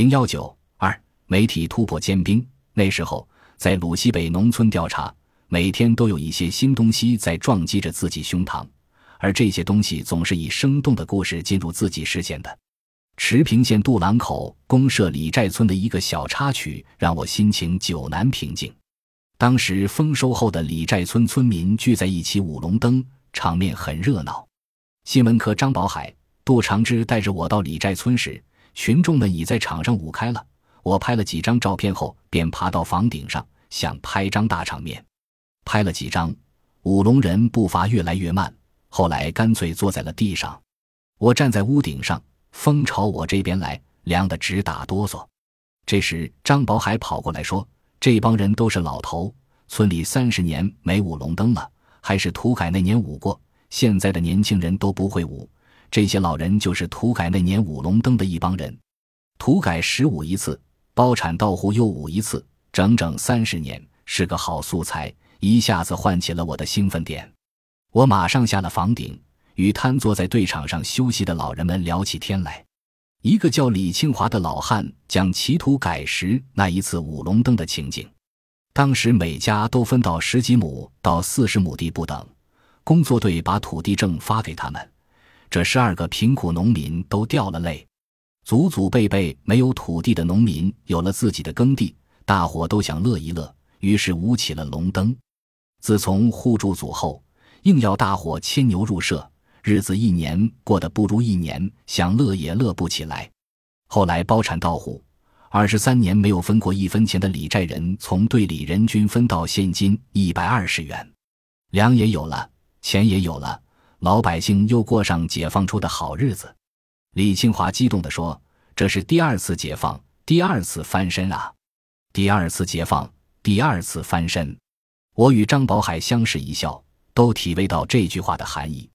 零幺九二媒体突破坚冰。那时候，在鲁西北农村调查，每天都有一些新东西在撞击着自己胸膛，而这些东西总是以生动的故事进入自己视线的。池平县杜郎口公社李寨村的一个小插曲，让我心情久难平静。当时丰收后的李寨村村民聚在一起舞龙灯，场面很热闹。新闻科张宝海、杜长之带着我到李寨村时。群众们已在场上舞开了。我拍了几张照片后，便爬到房顶上，想拍张大场面。拍了几张，舞龙人步伐越来越慢，后来干脆坐在了地上。我站在屋顶上，风朝我这边来，凉得直打哆嗦。这时，张宝海跑过来说：“这帮人都是老头，村里三十年没舞龙灯了，还是土改那年舞过。现在的年轻人都不会舞。”这些老人就是土改那年舞龙灯的一帮人，土改十五一次，包产到户又舞一次，整整三十年，是个好素材，一下子唤起了我的兴奋点。我马上下了房顶，与瘫坐在对场上休息的老人们聊起天来。一个叫李清华的老汉讲起土改时那一次舞龙灯的情景。当时每家都分到十几亩到四十亩地不等，工作队把土地证发给他们。这十二个贫苦农民都掉了泪，祖祖辈辈没有土地的农民有了自己的耕地，大伙都想乐一乐，于是舞起了龙灯。自从互助组后，硬要大伙牵牛入社，日子一年过得不如一年，想乐也乐不起来。后来包产到户，二十三年没有分过一分钱的李寨人，从队里人均分到现金一百二十元，粮也有了，钱也有了。老百姓又过上解放出的好日子，李清华激动地说：“这是第二次解放，第二次翻身啊！第二次解放，第二次翻身。”我与张宝海相视一笑，都体味到这句话的含义。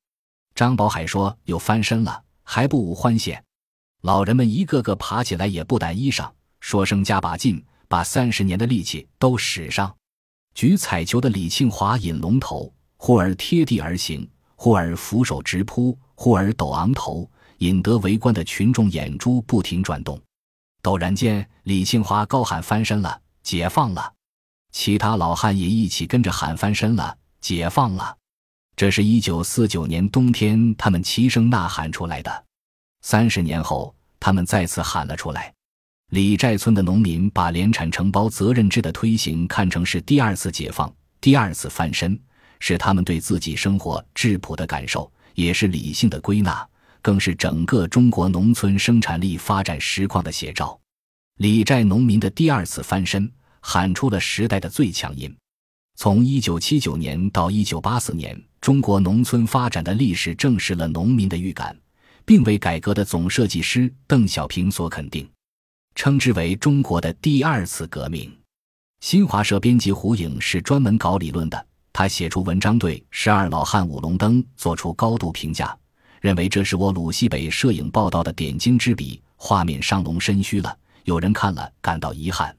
张宝海说：“又翻身了，还不无欢献？”老人们一个个爬起来，也不掸衣裳，说声加把劲，把三十年的力气都使上。举彩球的李庆华引龙头，忽而贴地而行。忽而俯首直扑，忽而抖昂头，引得围观的群众眼珠不停转动。陡然间，李庆华高喊：“翻身了，解放了！”其他老汉也一起跟着喊：“翻身了，解放了！”这是一九四九年冬天他们齐声呐喊出来的。三十年后，他们再次喊了出来。李寨村的农民把联产承包责任制的推行看成是第二次解放，第二次翻身。是他们对自己生活质朴的感受，也是理性的归纳，更是整个中国农村生产力发展实况的写照。李寨农民的第二次翻身，喊出了时代的最强音。从一九七九年到一九八四年，中国农村发展的历史证实了农民的预感，并为改革的总设计师邓小平所肯定，称之为中国的第二次革命。新华社编辑胡颖是专门搞理论的。他写出文章，对十二老汉舞龙灯做出高度评价，认为这是我鲁西北摄影报道的点睛之笔，画面伤龙身虚了。有人看了感到遗憾，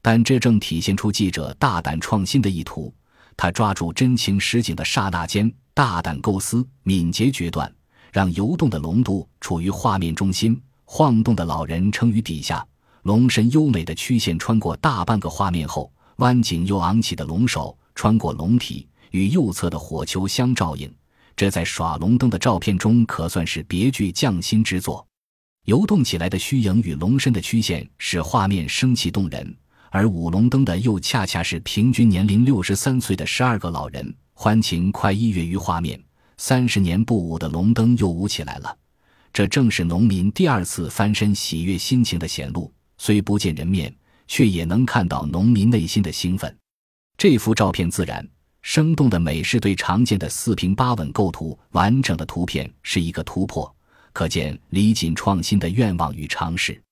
但这正体现出记者大胆创新的意图。他抓住真情实景的刹那间，大胆构思，敏捷决断，让游动的龙肚处于画面中心，晃动的老人撑于底下，龙身优美的曲线穿过大半个画面后，弯颈又昂起的龙首。穿过龙体与右侧的火球相照应，这在耍龙灯的照片中可算是别具匠心之作。游动起来的虚影与龙身的曲线使画面生气动人，而舞龙灯的又恰恰是平均年龄六十三岁的十二个老人，欢情快意跃于画面。三十年不舞的龙灯又舞起来了，这正是农民第二次翻身喜悦心情的显露。虽不见人面，却也能看到农民内心的兴奋。这幅照片自然生动的美，是对常见的四平八稳构图完整的图片是一个突破，可见李锦创新的愿望与尝试。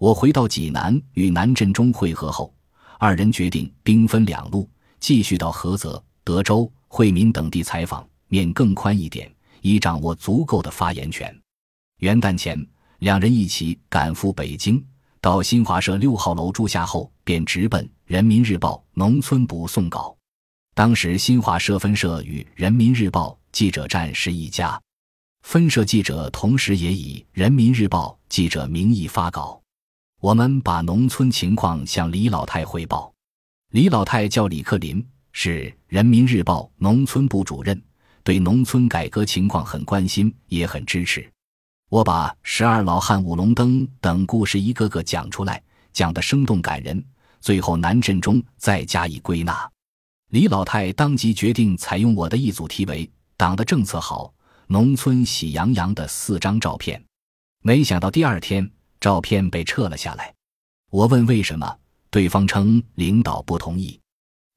我回到济南与南振中会合后，二人决定兵分两路，继续到菏泽、德州、惠民等地采访，面更宽一点，以掌握足够的发言权。元旦前，两人一起赶赴北京。到新华社六号楼住下后，便直奔《人民日报》农村部送稿。当时新华社分社与《人民日报》记者站是一家，分社记者同时也以《人民日报》记者名义发稿。我们把农村情况向李老太汇报。李老太叫李克林，是人民日报农村部主任，对农村改革情况很关心，也很支持。我把十二老汉舞龙灯等故事一个个讲出来，讲得生动感人。最后南振中再加以归纳。李老太当即决定采用我的一组题为“党的政策好，农村喜洋洋”的四张照片。没想到第二天照片被撤了下来。我问为什么，对方称领导不同意。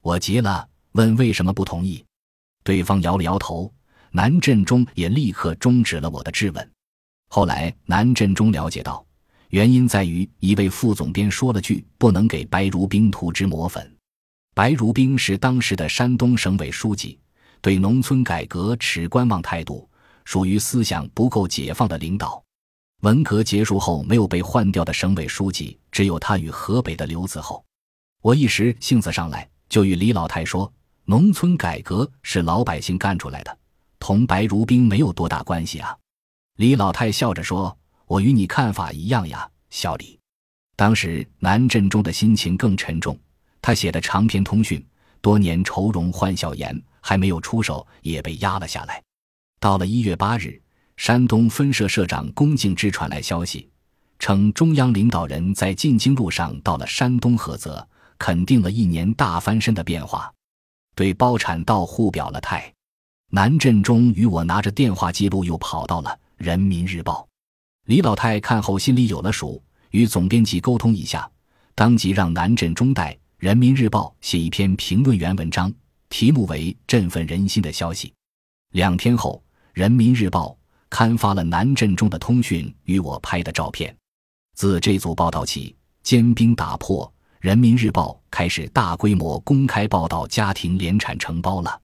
我急了，问为什么不同意，对方摇了摇头。南振中也立刻终止了我的质问。后来南振中了解到，原因在于一位副总编说了句“不能给白如冰涂脂抹粉”。白如冰是当时的山东省委书记，对农村改革持观望态度，属于思想不够解放的领导。文革结束后没有被换掉的省委书记，只有他与河北的刘子厚。我一时性子上来，就与李老太说：“农村改革是老百姓干出来的，同白如冰没有多大关系啊。”李老太笑着说：“我与你看法一样呀，小李。”当时南振中的心情更沉重。他写的长篇通讯，多年愁容欢笑颜，还没有出手，也被压了下来。到了一月八日，山东分社社长龚敬之传来消息，称中央领导人在进京路上到了山东菏泽，肯定了一年大翻身的变化，对包产到户表了态。南振中与我拿着电话记录，又跑到了《人民日报》。李老太看后心里有了数，与总编辑沟通一下，当即让南镇中代。《人民日报》写一篇评论员文章，题目为“振奋人心的消息”。两天后，《人民日报》刊发了南镇中的通讯与我拍的照片。自这组报道起，坚冰打破，《人民日报》开始大规模公开报道家庭联产承包了。